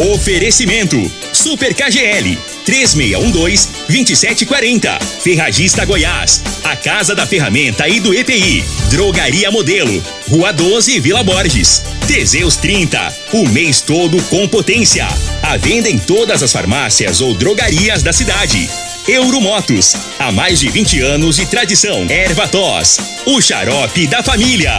Oferecimento: Super KGL 3612-2740. Ferragista Goiás. A Casa da Ferramenta e do EPI. Drogaria Modelo. Rua 12, Vila Borges. Teseus 30. O mês todo com potência. A venda em todas as farmácias ou drogarias da cidade. Euromotos. Há mais de 20 anos de tradição. Erva Tos. O xarope da família.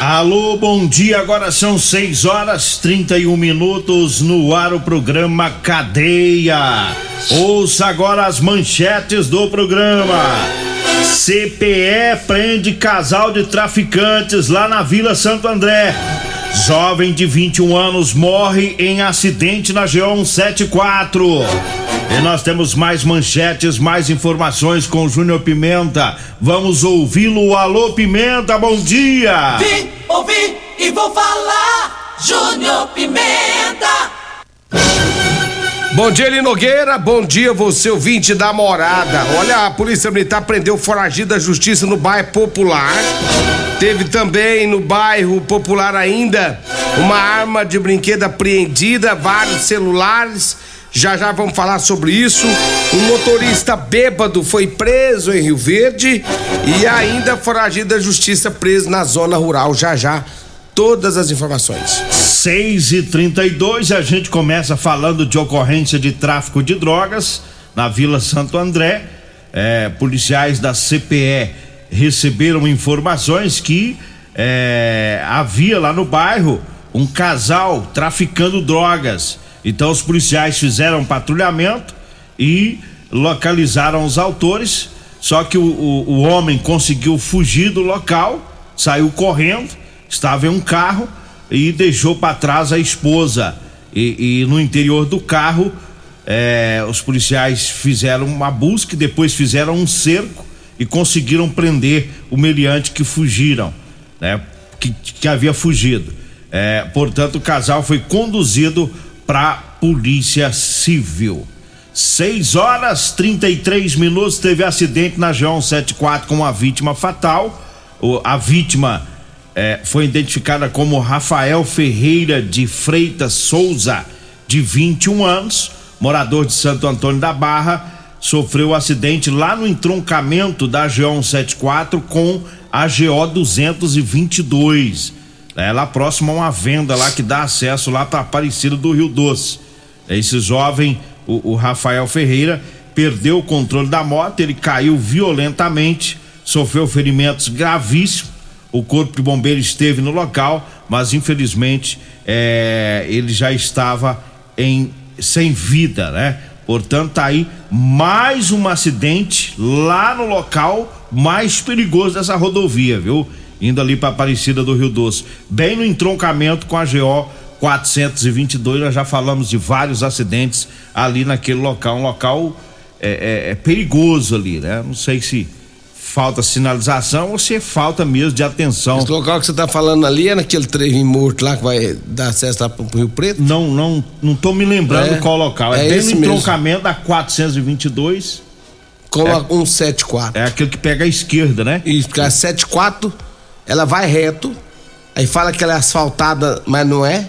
Alô, bom dia. Agora são 6 horas 31 minutos no ar o programa Cadeia. Ouça agora as manchetes do programa. CPE prende casal de traficantes lá na Vila Santo André. Jovem de 21 anos morre em acidente na GO 174. E nós temos mais manchetes, mais informações com o Júnior Pimenta. Vamos ouvi-lo. Alô, Pimenta, bom dia! Vim, ouvi e vou falar. Júnior Pimenta. Bom dia, Eli Nogueira. Bom dia, você ouvinte da morada. Olha, a Polícia Militar prendeu foragido da Justiça no bairro Popular. Teve também no bairro Popular ainda uma arma de brinquedo apreendida, vários celulares. Já já vamos falar sobre isso. Um motorista bêbado foi preso em Rio Verde e ainda foragido da Justiça preso na zona rural. Já já todas as informações. 6 e 32 a gente começa falando de ocorrência de tráfico de drogas na Vila Santo André. É, policiais da CPE receberam informações que é, havia lá no bairro um casal traficando drogas. Então os policiais fizeram um patrulhamento e localizaram os autores. Só que o, o, o homem conseguiu fugir do local, saiu correndo, estava em um carro e deixou para trás a esposa. E, e, no interior do carro, eh, os policiais fizeram uma busca, depois fizeram um cerco e conseguiram prender o meliante que fugiram, né? Que, que havia fugido. Eh, portanto, o casal foi conduzido para polícia civil. 6 horas 33 minutos teve acidente na João 74 com uma vítima fatal. A vítima é, foi identificada como Rafael Ferreira de Freitas Souza, de 21 anos, morador de Santo Antônio da Barra, sofreu acidente lá no entroncamento da GO 174 com a GO 222. É lá próximo a uma venda lá que dá acesso lá para Aparecida do Rio Doce. Esse jovem, o, o Rafael Ferreira, perdeu o controle da moto, ele caiu violentamente, sofreu ferimentos gravíssimos o corpo de bombeiro esteve no local, mas infelizmente é, ele já estava em sem vida, né? Portanto, tá aí mais um acidente lá no local mais perigoso dessa rodovia, viu? Indo ali para Aparecida do Rio Doce, bem no entroncamento com a GO 422. Nós já falamos de vários acidentes ali naquele local, um local é, é, é perigoso ali, né? Não sei se falta sinalização ou se é falta mesmo de atenção. Esse local que você está falando ali é naquele trevo morto lá que vai dar acesso lá pro Rio Preto? Não, não, não tô me lembrando É, qual local. É, é bem no mesmo. entroncamento da 422. Com a 174. É aquele que pega a esquerda, né? Isso, porque a 74, ela vai reto, aí fala que ela é asfaltada, mas não é,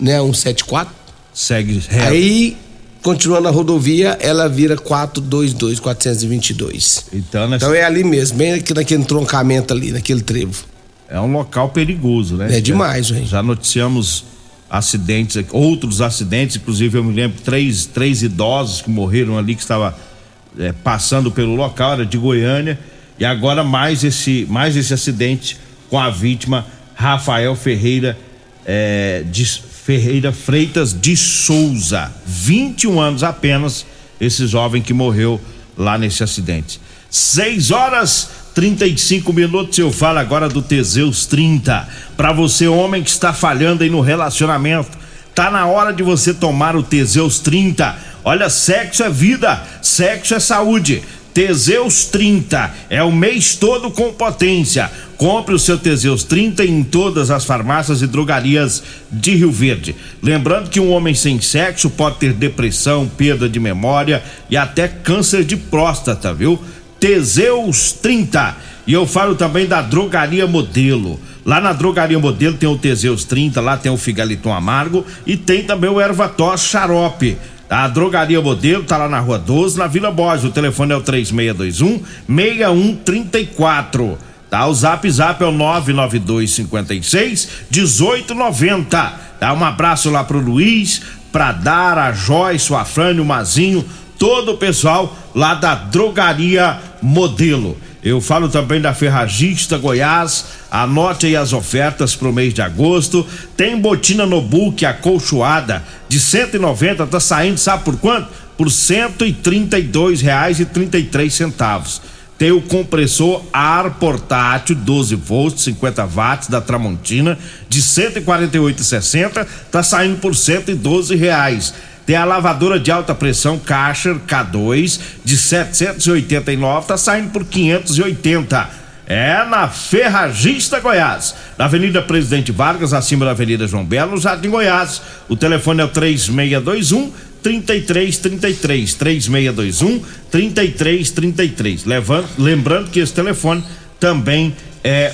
né? 174. Segue reto. Aí, continuando a rodovia, ela vira 422, 422. Então, nessa- Então é ali mesmo, bem aqui naquele entroncamento ali, naquele trevo. é um local perigoso, né? É demais, gente. Já noticiamos acidentes, outros acidentes, inclusive eu me lembro três, três idosos que morreram ali que estava é, passando pelo local, era de Goiânia, e agora mais esse, mais esse acidente com a vítima Rafael Ferreira é, de Ferreira Freitas de Souza, 21 anos apenas, esse jovem que morreu lá nesse acidente. 6 horas 35 minutos. Eu falo agora do Teseus 30. Para você, homem que está falhando aí no relacionamento, tá na hora de você tomar o Teseus 30. Olha, sexo é vida, sexo é saúde. Teseus 30 é o mês todo com potência. Compre o seu Teseus 30 em todas as farmácias e drogarias de Rio Verde. Lembrando que um homem sem sexo pode ter depressão, perda de memória e até câncer de próstata, viu? Teseus 30. E eu falo também da Drogaria Modelo. Lá na Drogaria Modelo tem o Teseus 30, lá tem o Figaliton Amargo e tem também o Ervatos Xarope. A Drogaria Modelo tá lá na Rua 12, na Vila Borges. O telefone é o 3621 6134. Tá, o Zap Zap é o 992 56 1890. Dá um abraço lá pro Luiz, pra Dara, a Joyce, o Afrânio, o Mazinho, todo o pessoal lá da Drogaria Modelo. Eu falo também da Ferragista Goiás. Anote aí as ofertas para o mês de agosto. Tem botina no book acolchoada de 190, tá saindo, sabe por quanto? Por 132 reais e 33 centavos. Tem o compressor ar portátil 12 volts, 50 watts da Tramontina de 148,60, tá saindo por 112 reais. Tem a lavadora de alta pressão Karcher K2 de 789, tá saindo por 580. É na Ferragista Goiás, na Avenida Presidente Vargas, acima da Avenida João Belo, no Jardim Goiás. O telefone é o 3621 3333 3621 3333. Lembrando que esse telefone também é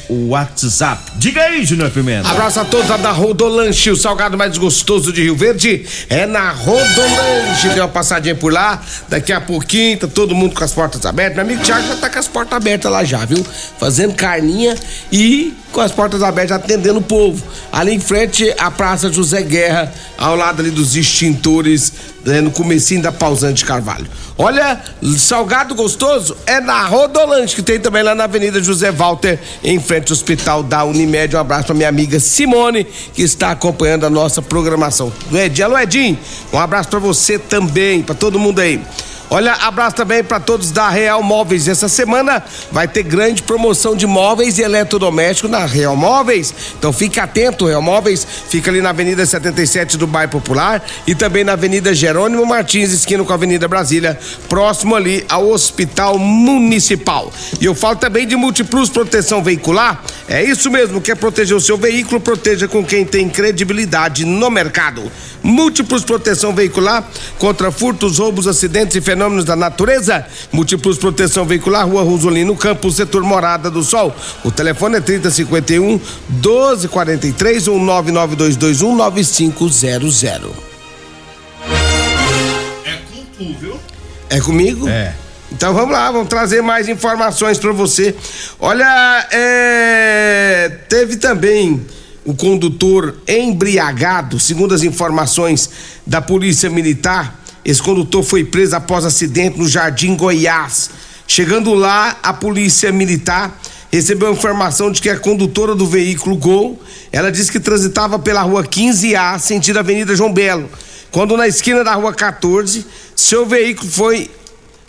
o WhatsApp. Diga aí, Júnior Pimenta. Abraço a todos da Rodolanche, o salgado mais gostoso de Rio Verde é na Rodolanche. Deu uma passadinha por lá, daqui a pouquinho tá todo mundo com as portas abertas. Meu amigo Thiago já tá com as portas abertas lá já, viu? Fazendo carninha e com as portas abertas atendendo o povo. Ali em frente à Praça José Guerra, ao lado ali dos extintores, né, no comecinho da Pausante Carvalho. Olha, salgado gostoso é na Rodolante, que tem também lá na Avenida José Walter, em frente ao Hospital da Unimed. Um abraço pra minha amiga Simone, que está acompanhando a nossa programação. Do Edinho, alô um abraço para você também, para todo mundo aí. Olha, abraço também para todos da Real Móveis. Essa semana vai ter grande promoção de móveis e eletrodomésticos na Real Móveis. Então fique atento, Real Móveis fica ali na Avenida 77 do Bairro Popular e também na Avenida Jerônimo Martins, esquina com a Avenida Brasília, próximo ali ao Hospital Municipal. E eu falo também de Multiplus Proteção Veicular. É isso mesmo, quer proteger o seu veículo, proteja com quem tem credibilidade no mercado. Múltiplos Proteção Veicular contra furtos, roubos, acidentes e fenômenos da natureza. Múltiplos Proteção Veicular, Rua Rosolino Campos, setor Morada do Sol. O telefone é 3051 1243 ou 99221 9500. É com tu, viu? É comigo? É. Então vamos lá, vamos trazer mais informações para você. Olha, é, teve também o condutor embriagado, segundo as informações da Polícia Militar. Esse condutor foi preso após acidente no Jardim Goiás. Chegando lá, a Polícia Militar recebeu informação de que a condutora do veículo Gol, ela disse que transitava pela rua 15A, sentido Avenida João Belo. Quando na esquina da rua 14, seu veículo foi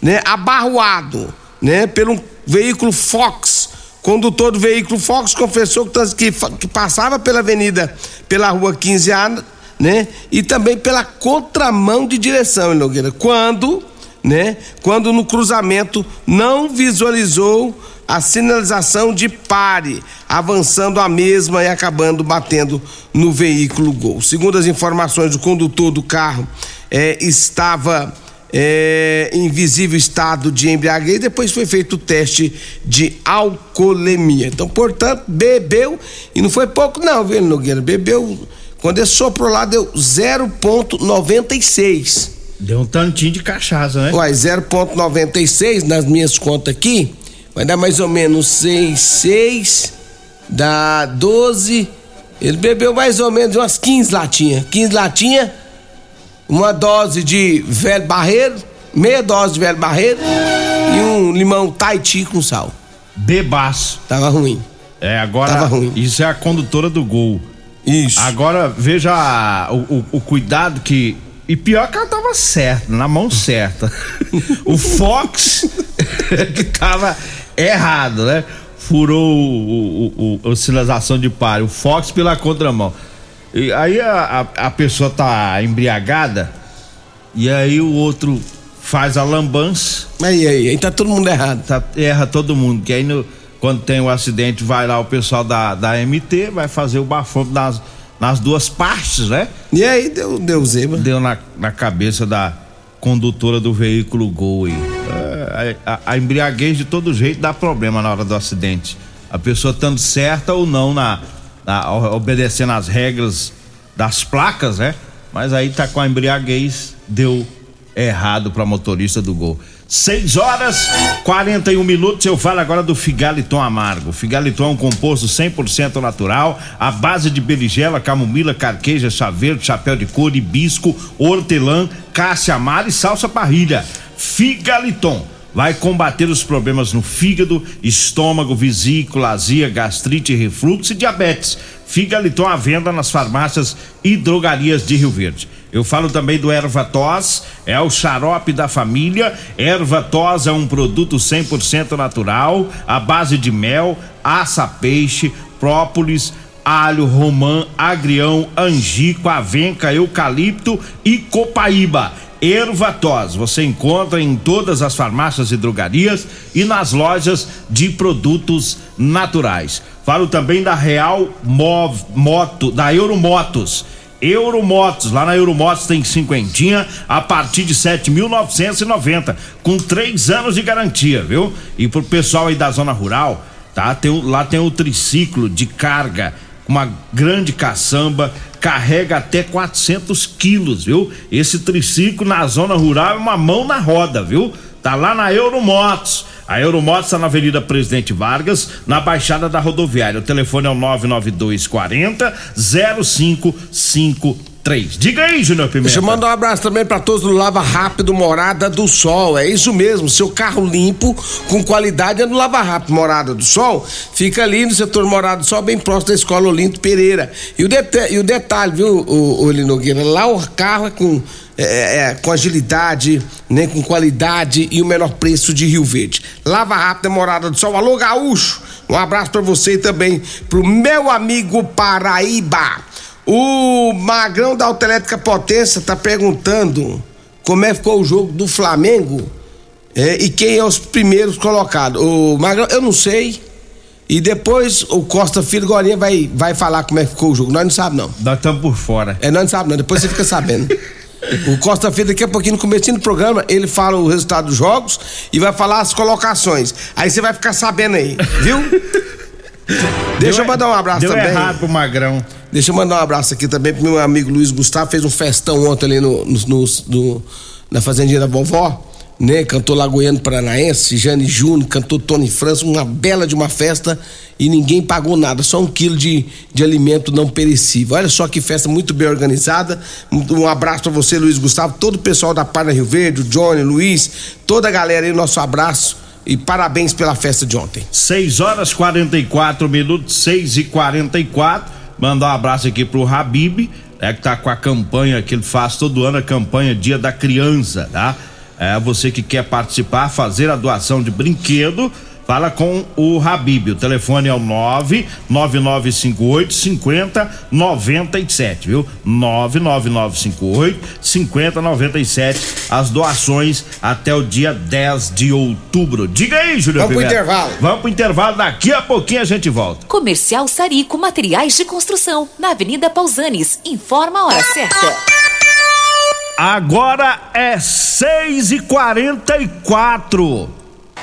né, abarroado, né, pelo veículo Fox Condutor do veículo Fox confessou que, que passava pela avenida, pela rua 15A, né? E também pela contramão de direção, Nogueira. Quando, né? Quando no cruzamento não visualizou a sinalização de pare, avançando a mesma e acabando batendo no veículo Gol. Segundo as informações, o condutor do carro é, estava é, em visível estado de embriaguez, depois foi feito o teste de alcoolemia. Então, portanto, bebeu, e não foi pouco não, viu, Nogueira? Bebeu, quando ele soprou lá, deu 0,96. Deu um tantinho de cachaça, né? Uai, 0,96 nas minhas contas aqui, vai dar mais ou menos 6, 6, dá 12. Ele bebeu mais ou menos umas 15 latinhas. 15 latinhas uma dose de velho barreiro, meia dose de velho barreiro e um limão Tahiti com sal. Bebaço. Tava ruim. É, agora. Tava ruim. Isso é a condutora do gol. Isso. Agora, veja a, o, o, cuidado que. E pior que ela tava certa, na mão certa. o Fox que tava errado, né? Furou o, o, o, a sinalização de pare. O Fox pela contramão. E aí a, a, a, pessoa tá embriagada e aí o outro faz a lambança. Aí, aí, aí tá todo mundo errado. Tá, erra todo mundo, que aí no, quando tem o acidente vai lá o pessoal da, da MT, vai fazer o bafômetro nas, nas duas partes, né? E aí deu, deu zebra. Deu na, na cabeça da condutora do veículo Gol aí. É, a, a, a embriaguez de todo jeito dá problema na hora do acidente. A pessoa estando certa ou não na, na obedecendo as regras das placas, né? Mas aí tá com a embriaguez, deu errado para motorista do Gol. 6 horas 41 minutos. Eu falo agora do Figaliton Amargo. Figaliton é um composto 100% natural, à base de berigela, camomila, carqueja, chá verde, chapéu de couro, hibisco, hortelã, cássia amara e salsa parrilha. Figaliton vai combater os problemas no fígado, estômago, vesícula, azia, gastrite, refluxo e diabetes. Figaliton à venda nas farmácias e drogarias de Rio Verde. Eu falo também do erva tos, é o xarope da família. Erva tos é um produto 100% natural, à base de mel, aça peixe, própolis, alho, romã, agrião, angico, avenca, eucalipto e copaíba Ervatos. Você encontra em todas as farmácias e drogarias e nas lojas de produtos naturais. Falo também da Real Mov, Moto, da Euromotos. Euromotos, lá na Euromotos tem cinquentinha a partir de 7.990, com três anos de garantia, viu? E pro pessoal aí da zona rural, tá? Tem, lá tem o triciclo de carga, uma grande caçamba, carrega até 400 quilos, viu? Esse triciclo na zona rural é uma mão na roda, viu? Tá lá na Euromotos. A Euromotos está na Avenida Presidente Vargas, na Baixada da Rodoviária. O telefone é o 992 40 0553 três. Diga aí, Júnior Pimenta. Deixa eu mandar um abraço também para todos do Lava Rápido Morada do Sol. É isso mesmo, seu carro limpo, com qualidade é no Lava Rápido Morada do Sol. Fica ali no setor Morada do Sol, bem próximo da Escola Olinto Pereira. E o, e o detalhe, viu, o, o Linogueira, lá o carro é com é, é, é, com agilidade, né, com qualidade e o menor preço de Rio Verde. Lava Rápida Morada do Sol. Alô, Gaúcho! Um abraço para você e também pro meu amigo Paraíba. O Magrão da Autoelétrica Potência tá perguntando como é que ficou o jogo do Flamengo é, e quem é os primeiros colocados. O Magrão, eu não sei. E depois o Costa Filho Gorinha vai, vai falar como é que ficou o jogo. Nós não sabemos, não. Nós estamos por fora. É, nós não sabemos, não. Depois você fica sabendo. o Costa Filho, daqui a pouquinho, no começo do programa, ele fala o resultado dos jogos e vai falar as colocações. Aí você vai ficar sabendo aí, viu? Deixa eu mandar um abraço deu também. errado pro Magrão. Deixa eu mandar um abraço aqui também pro meu amigo Luiz Gustavo, fez um festão ontem ali no, no, no, no na Fazendinha da Vovó, né? Cantou Lagoiano Paranaense, Jane Júnior, cantou Tony França, uma bela de uma festa e ninguém pagou nada, só um quilo de, de alimento não perecível. Olha só que festa muito bem organizada. Um abraço para você, Luiz Gustavo, todo o pessoal da Parna Rio Verde, o Johnny, o Luiz, toda a galera aí, nosso abraço e parabéns pela festa de ontem. 6 horas 44 minutos, 6 e 44 Mandar um abraço aqui pro Habib, é que tá com a campanha que ele faz todo ano, a campanha Dia da Criança, tá? É você que quer participar, fazer a doação de brinquedo Fala com o Habib. O telefone é o 99958 5097, viu? 99958 5097. As doações até o dia 10 de outubro. Diga aí, Júlio. Vamos Pimenta. pro intervalo. Vamos pro intervalo. Daqui a pouquinho a gente volta. Comercial Sarico Materiais de Construção, na Avenida Pausanes. Informa a hora certa. Agora é 6 e 44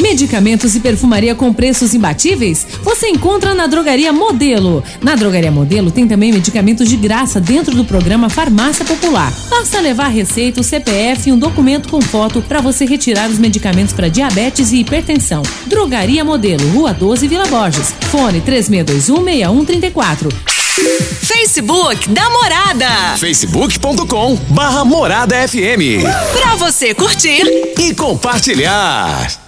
Medicamentos e perfumaria com preços imbatíveis? Você encontra na Drogaria Modelo. Na Drogaria Modelo tem também medicamentos de graça dentro do programa Farmácia Popular. Basta levar receita, o CPF e um documento com foto para você retirar os medicamentos para diabetes e hipertensão. Drogaria Modelo, Rua 12, Vila Borges. Fone 36216134. Facebook da Morada. facebook.com barra Morada FM. Pra você curtir e compartilhar.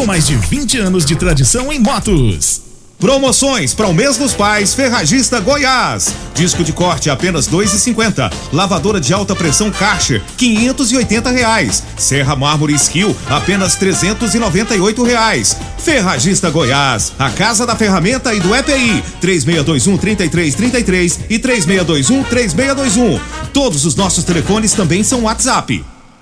com mais de 20 anos de tradição em motos. Promoções para o mês dos pais, Ferragista Goiás. Disco de corte apenas dois e cinquenta. Lavadora de alta pressão Karcher, quinhentos e oitenta reais. Serra Mármore Skill, apenas trezentos e noventa e oito reais. Ferragista Goiás, a casa da ferramenta e do EPI, três meia dois um trinta e três trinta e três e três meia dois um três meia dois um. Todos os nossos telefones também são WhatsApp.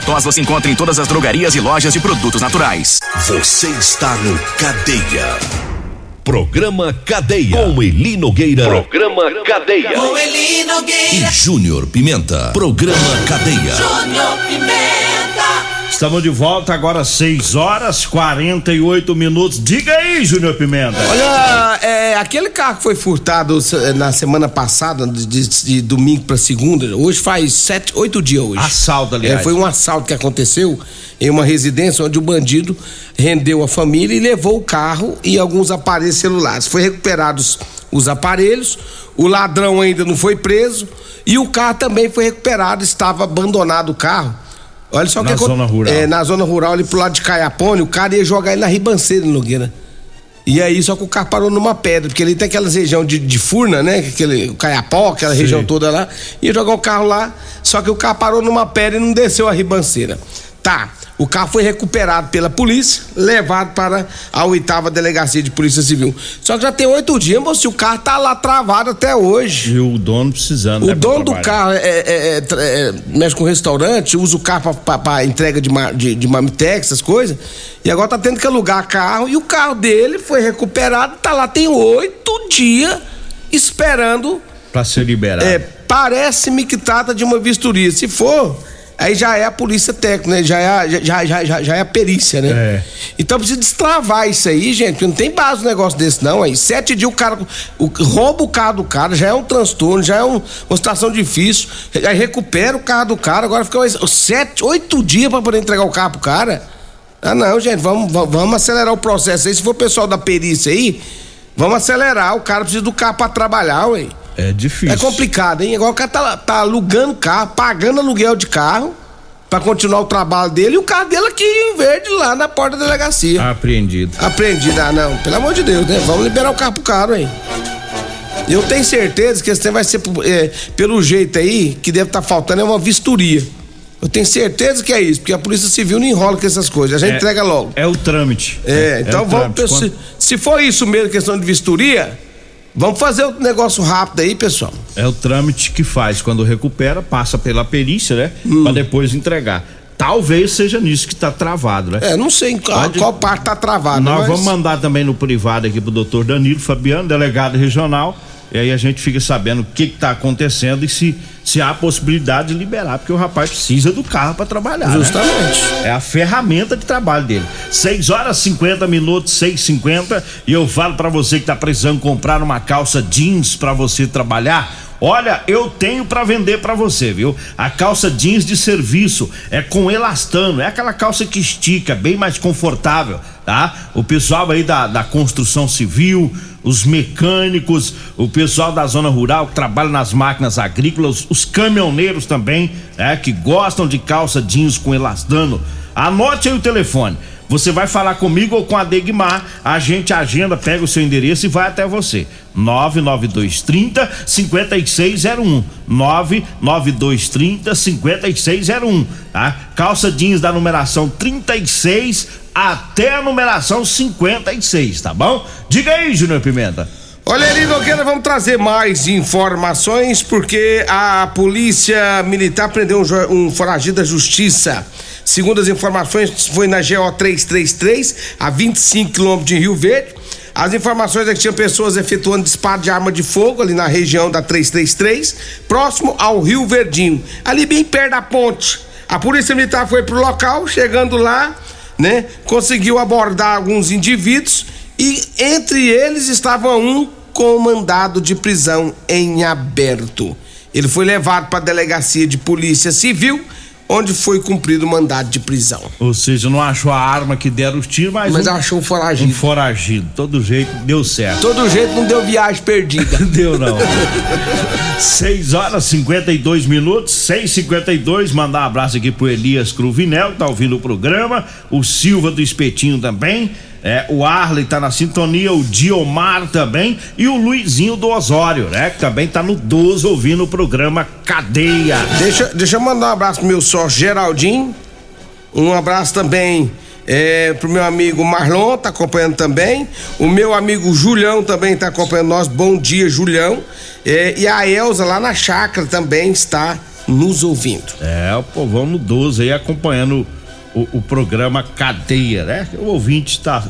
tos você encontra em todas as drogarias e lojas de produtos naturais. Você está no Cadeia. Programa Cadeia. Com Eli Nogueira. Programa Cadeia. Com Eli Nogueira. E Júnior Pimenta. Programa Cadeia. Júnior Pimenta. Estamos de volta agora 6 horas 48 minutos. Diga aí, Júnior Pimenta. Olha, é, aquele carro que foi furtado na semana passada, de, de- de domingo para segunda, hoje faz sete, oito dias hoje. Assalto, aliás. É, foi um assalto que aconteceu em uma residência onde o bandido rendeu a família e levou o carro e alguns aparelhos celulares. Foi recuperados os aparelhos, o ladrão ainda não foi preso e o carro também foi recuperado, estava abandonado o carro. Olha só o Na que acon- zona rural. É, na zona rural, ali pro lado de Caiapone, o cara ia jogar ele na ribanceira, Nogueira. E aí, só que o carro parou numa pedra, porque ali tem aquelas região de, de furna, né? Aquele o Caiapó, aquela Sim. região toda lá. Ia jogar o carro lá, só que o carro parou numa pedra e não desceu a ribanceira. Tá. O carro foi recuperado pela polícia, levado para a oitava delegacia de polícia civil. Só que já tem oito dias, moço, o carro tá lá travado até hoje. E o dono precisando. O né, dono do carro é, é- é- é- mexe com restaurante, usa o carro para entrega de, de, de mamitex, essas coisas. E agora tá tendo que alugar carro. E o carro dele foi recuperado, tá lá, tem oito dias esperando. Pra ser liberado. É, parece-me que trata de uma vistoria. Se for, aí já é a polícia técnica, né? Já é, a- já, já, já, já é a perícia, né? É. Então precisa destravar isso aí, gente, porque não tem base um negócio desse, não. Aí sete dias o cara o- rouba o carro do cara, já é um transtorno, já é um- uma situação difícil. Aí recupera o carro do cara, agora fica mais sete, oito dias pra poder entregar o carro pro cara. Ah, não, gente, vamos, vamos, vamos acelerar o processo aí. Se for o pessoal da perícia aí, vamos acelerar. O cara precisa do carro pra trabalhar, ué. É difícil. É complicado, hein? Agora o cara tá, tá alugando carro, pagando aluguel de carro pra continuar o trabalho dele e o carro dele aqui em verde lá na porta da delegacia. Apreendido. Apreendido, ah não, pelo amor de Deus, né? Vamos liberar o carro pro cara, hein? Eu tenho certeza que esse tempo vai ser é, pelo jeito aí, que deve estar faltando é uma vistoria. Eu tenho certeza que é isso, porque a Polícia Civil não enrola com essas coisas, a gente É- entrega logo. É o trâmite. É, então o vamos. trâmite. Se, se for isso mesmo, questão de vistoria, vamos fazer o negócio rápido aí, pessoal. É o trâmite que faz. Quando recupera, passa pela perícia, né? Hum. Pra depois entregar. Talvez seja nisso que tá travado, né? É, não sei em qual, Pode- qual parte tá travada. Nós mas- vamos mandar também no privado aqui pro doutor Danilo Fabiano, delegado regional. E aí a gente fica sabendo o que está acontecendo e se, se há possibilidade de liberar, porque o rapaz precisa do carro para trabalhar. né? Justamente. É a ferramenta de trabalho dele. 6 horas 50 minutos, 6 50 e eu falo para você que tá precisando comprar uma calça jeans para você trabalhar. Olha, eu tenho para vender para você, viu? A calça jeans de serviço é com elastano, é aquela calça que estica, bem mais confortável, tá? O pessoal aí da, da construção civil, os mecânicos, o pessoal da zona rural que trabalha nas máquinas agrícolas, os caminhoneiros também, né? Que gostam de calça jeans com elastano. Anote aí o telefone. Você vai falar comigo ou com a Degmar, a gente agenda, pega o seu endereço e vai até você. 99230 5601. 99230 5601, tá? Calça jeans da numeração 36 até a numeração 56, tá bom? Diga aí, Júnior Pimenta. Olha ali, Nogueira, vamos trazer mais informações porque a polícia militar prendeu um, um foragido da justiça. Segundo as informações, foi na GO 333, a 25 quilômetros de Rio Verde. As informações é que tinha pessoas efetuando disparo de arma de fogo ali na região da 333, próximo ao Rio Verdinho, ali bem perto da ponte. A polícia militar foi pro local, chegando lá, né, conseguiu abordar alguns indivíduos e entre eles estava um com mandado de prisão em aberto. Ele foi levado para a delegacia de polícia civil, onde foi cumprido o mandado de prisão. Ou seja, não achou a arma que deram os tiros, mas. Mas um, achou um foragido. Um foragido. Todo jeito deu certo. Todo jeito não deu viagem perdida. Deu não. 6 horas 52 minutos, 6:52. Mandar um abraço aqui pro Elias Cruvinel, que tá ouvindo o programa. O Silva do Espetinho também. É, o Arley tá na sintonia, o Diomar também. E o Luizinho do Osório, né? Que também tá no 12 ouvindo o programa Cadeia. Deixa, deixa eu mandar um abraço pro meu sócio Geraldinho. Um abraço também é, pro meu amigo Marlon, tá acompanhando também. O meu amigo Julião também tá acompanhando nós. Bom dia, Julião. É, e a Elza lá na chácara também está nos ouvindo. É, o povão no 12 aí acompanhando o, o programa Cadeia, né? O ouvinte tá,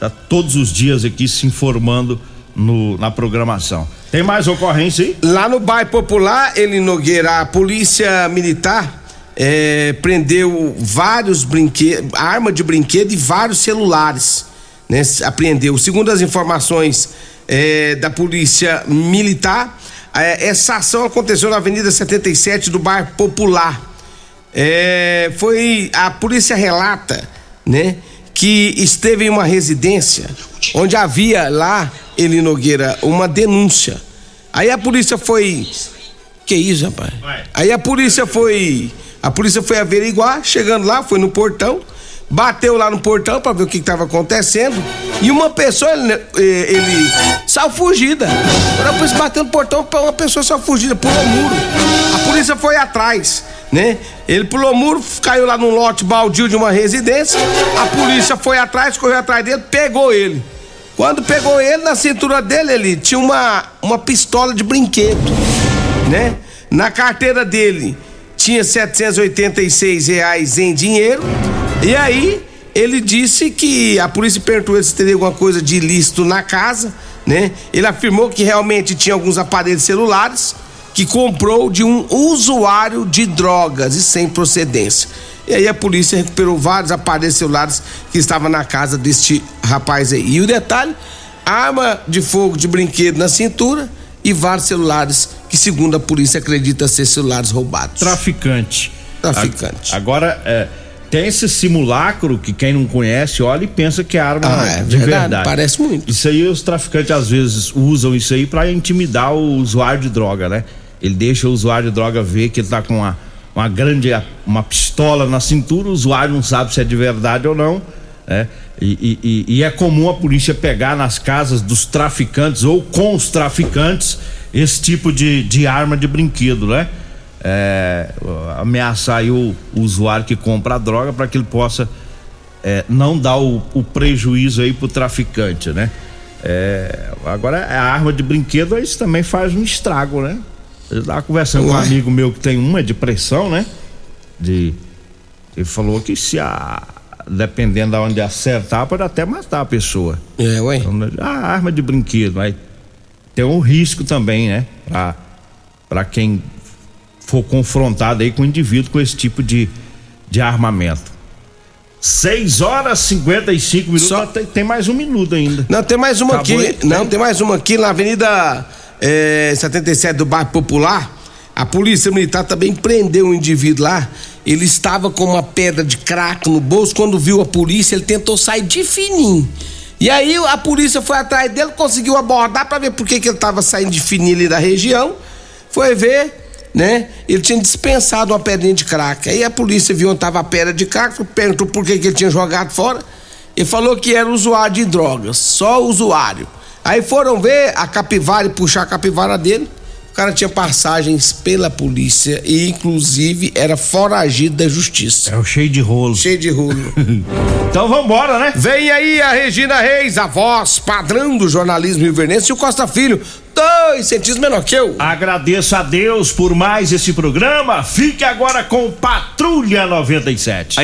tá todos os dias aqui se informando no, na programação. Tem mais ocorrência aí? Lá no bairro Popular, ele Nogueira, a polícia militar é, prendeu vários brinquedos, arma de brinquedo e vários celulares, né? Apreendeu. Segundo as informações é, da polícia militar, é, essa ação aconteceu na Avenida 77 do bairro Popular. É, foi a polícia relata, né, que esteve em uma residência onde havia lá ele Nogueira uma denúncia. Aí a polícia foi que isso, rapaz? Aí a polícia foi a polícia foi averiguar, chegando lá, foi no portão, bateu lá no portão para ver o que estava acontecendo e uma pessoa ele, eh, ele saiu fugida. Quando a polícia bateu no portão, uma pessoa saiu fugida, pulou o muro. A polícia foi atrás, né? Ele pulou o muro, caiu lá num lote baldio de uma residência. A polícia foi atrás, correu atrás dele, pegou ele. Quando pegou ele na cintura dele, ele tinha uma, uma pistola de brinquedo, né? Na carteira dele tinha 786 reais em dinheiro. E aí ele disse que a polícia perguntou ele se teria alguma coisa de ilícito na casa, né? Ele afirmou que realmente tinha alguns aparelhos celulares que comprou de um usuário de drogas e sem procedência. E aí a polícia recuperou vários aparelhos celulares que estavam na casa deste rapaz aí. E o detalhe: arma de fogo de brinquedo na cintura e vários celulares que, segundo a polícia, acredita ser celulares roubados. Traficante. Traficante. Agora, é, tem esse simulacro que quem não conhece olha e pensa que é arma Ah, é de verdade, verdade. parece muito. Isso aí os traficantes às vezes usam isso aí pra intimidar o usuário de droga, né? Ele deixa o usuário de droga ver que ele tá com uma, uma grande uma pistola na cintura, o usuário não sabe se é de verdade ou não, né? E, e- e- e é comum a polícia pegar nas casas dos traficantes ou com os traficantes esse tipo de, de arma de brinquedo, né? É, ameaçar aí o, o usuário que compra a droga para que ele possa é, não dar o, o prejuízo aí pro traficante, né? É, agora a arma de brinquedo isso também faz um estrago, né? Eu tava conversando com um Ué. amigo meu que tem uma de pressão, né? De ele falou que se a dependendo de onde acertar pode até matar a pessoa. É, ué. Então, a arma de brinquedo, aí tem um risco também, né? Para quem for confrontado aí com um indivíduo com esse tipo de, de armamento. 6 horas e 55 minutos. Só... Tem, tem, mais um minuto ainda. Não, tem mais uma Acabou aqui. Não, tem mais uma aqui na Avenida é, 77 do Bairro Popular. A polícia militar também prendeu um indivíduo lá. Ele estava com uma pedra de crack no bolso. Quando viu a polícia, ele tentou sair de fininho. E aí a polícia foi atrás dele, conseguiu abordar para ver por que, que ele estava saindo de fininho ali da região. Foi ver, né? Ele tinha dispensado uma pedrinha de crack. Aí a polícia viu onde estava a pedra de crack, perguntou por que, que ele tinha jogado fora. Ele falou que era usuário de drogas, só usuário. Aí foram ver a capivara e puxar a capivara dele. O cara tinha passagens pela polícia e, inclusive, era foragido da justiça. É o cheio de rolo. Cheio de rolo. então vambora, né? Vem aí a Regina Reis, a voz padrão do jornalismo rivernense, e o Costa Filho, dois centímetros menor que eu. Agradeço a Deus por mais esse programa. Fique agora com Patrulha 97.